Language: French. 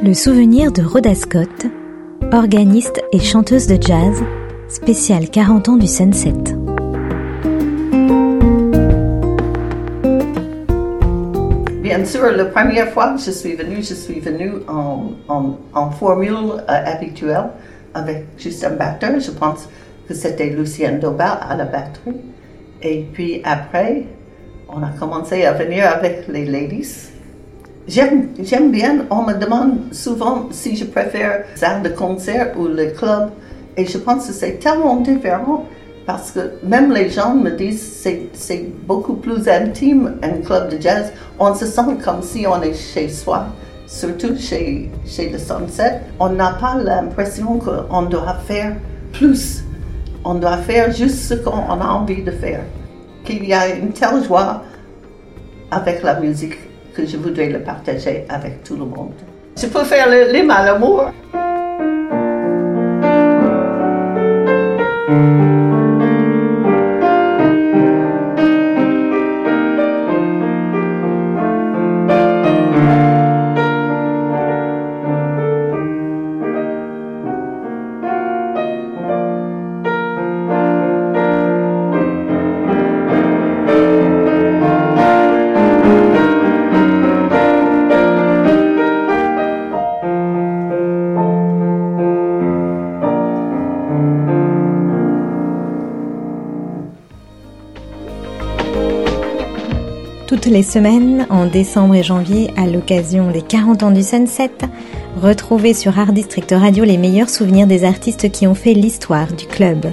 Le souvenir de Rhoda Scott, organiste et chanteuse de jazz, spécial 40 ans du Sunset. Bien sûr, la première fois que je suis venue, je suis venue en, en, en formule euh, habituelle avec juste un batteur. Je pense que c'était Lucien Doba à la batterie. Et puis après, on a commencé à venir avec les ladies. J'aime, bien, on me demande souvent si je préfère salle de concert ou le club. Et je pense que c'est tellement différent parce que même les gens me disent c'est c'est beaucoup plus intime un club de jazz. On se sent comme si on est chez soi, surtout chez, chez le Sunset. On n'a pas l'impression qu'on doit faire plus. On doit faire juste ce qu'on a envie de faire. Qu'il y a une telle joie avec la musique que je voudrais le partager avec tout le monde. Je peux faire les, les malamours. Toutes les semaines, en décembre et janvier, à l'occasion des 40 ans du Sunset, retrouvez sur Art District Radio les meilleurs souvenirs des artistes qui ont fait l'histoire du club.